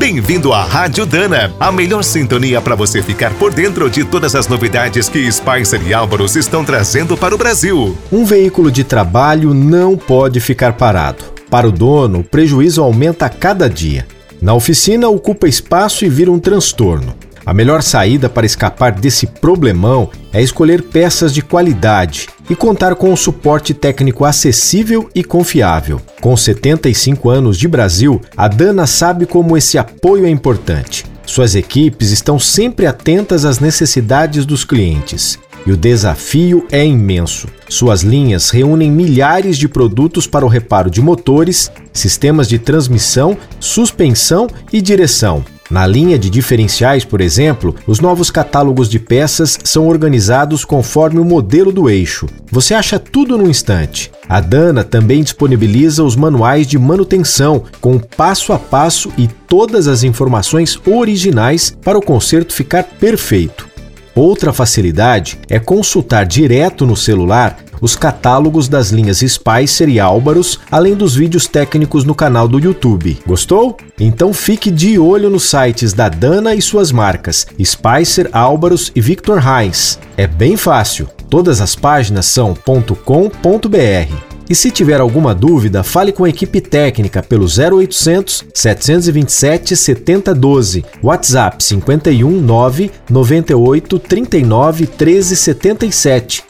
Bem-vindo à Rádio Dana, a melhor sintonia para você ficar por dentro de todas as novidades que Spicer e Álvaros estão trazendo para o Brasil. Um veículo de trabalho não pode ficar parado. Para o dono, o prejuízo aumenta a cada dia. Na oficina, ocupa espaço e vira um transtorno. A melhor saída para escapar desse problemão é escolher peças de qualidade e contar com um suporte técnico acessível e confiável. Com 75 anos de Brasil, a Dana sabe como esse apoio é importante. Suas equipes estão sempre atentas às necessidades dos clientes. E o desafio é imenso. Suas linhas reúnem milhares de produtos para o reparo de motores, sistemas de transmissão, suspensão e direção. Na linha de diferenciais, por exemplo, os novos catálogos de peças são organizados conforme o modelo do eixo. Você acha tudo no instante. A Dana também disponibiliza os manuais de manutenção, com passo a passo e todas as informações originais para o conserto ficar perfeito. Outra facilidade é consultar direto no celular os catálogos das linhas Spicer e Álvaros, além dos vídeos técnicos no canal do YouTube. Gostou? Então fique de olho nos sites da Dana e suas marcas Spicer, Álvaros e Victor Heinz. É bem fácil. Todas as páginas são .com.br. E se tiver alguma dúvida, fale com a equipe técnica pelo 0800 727 7012, WhatsApp 51 9 98 39 13 77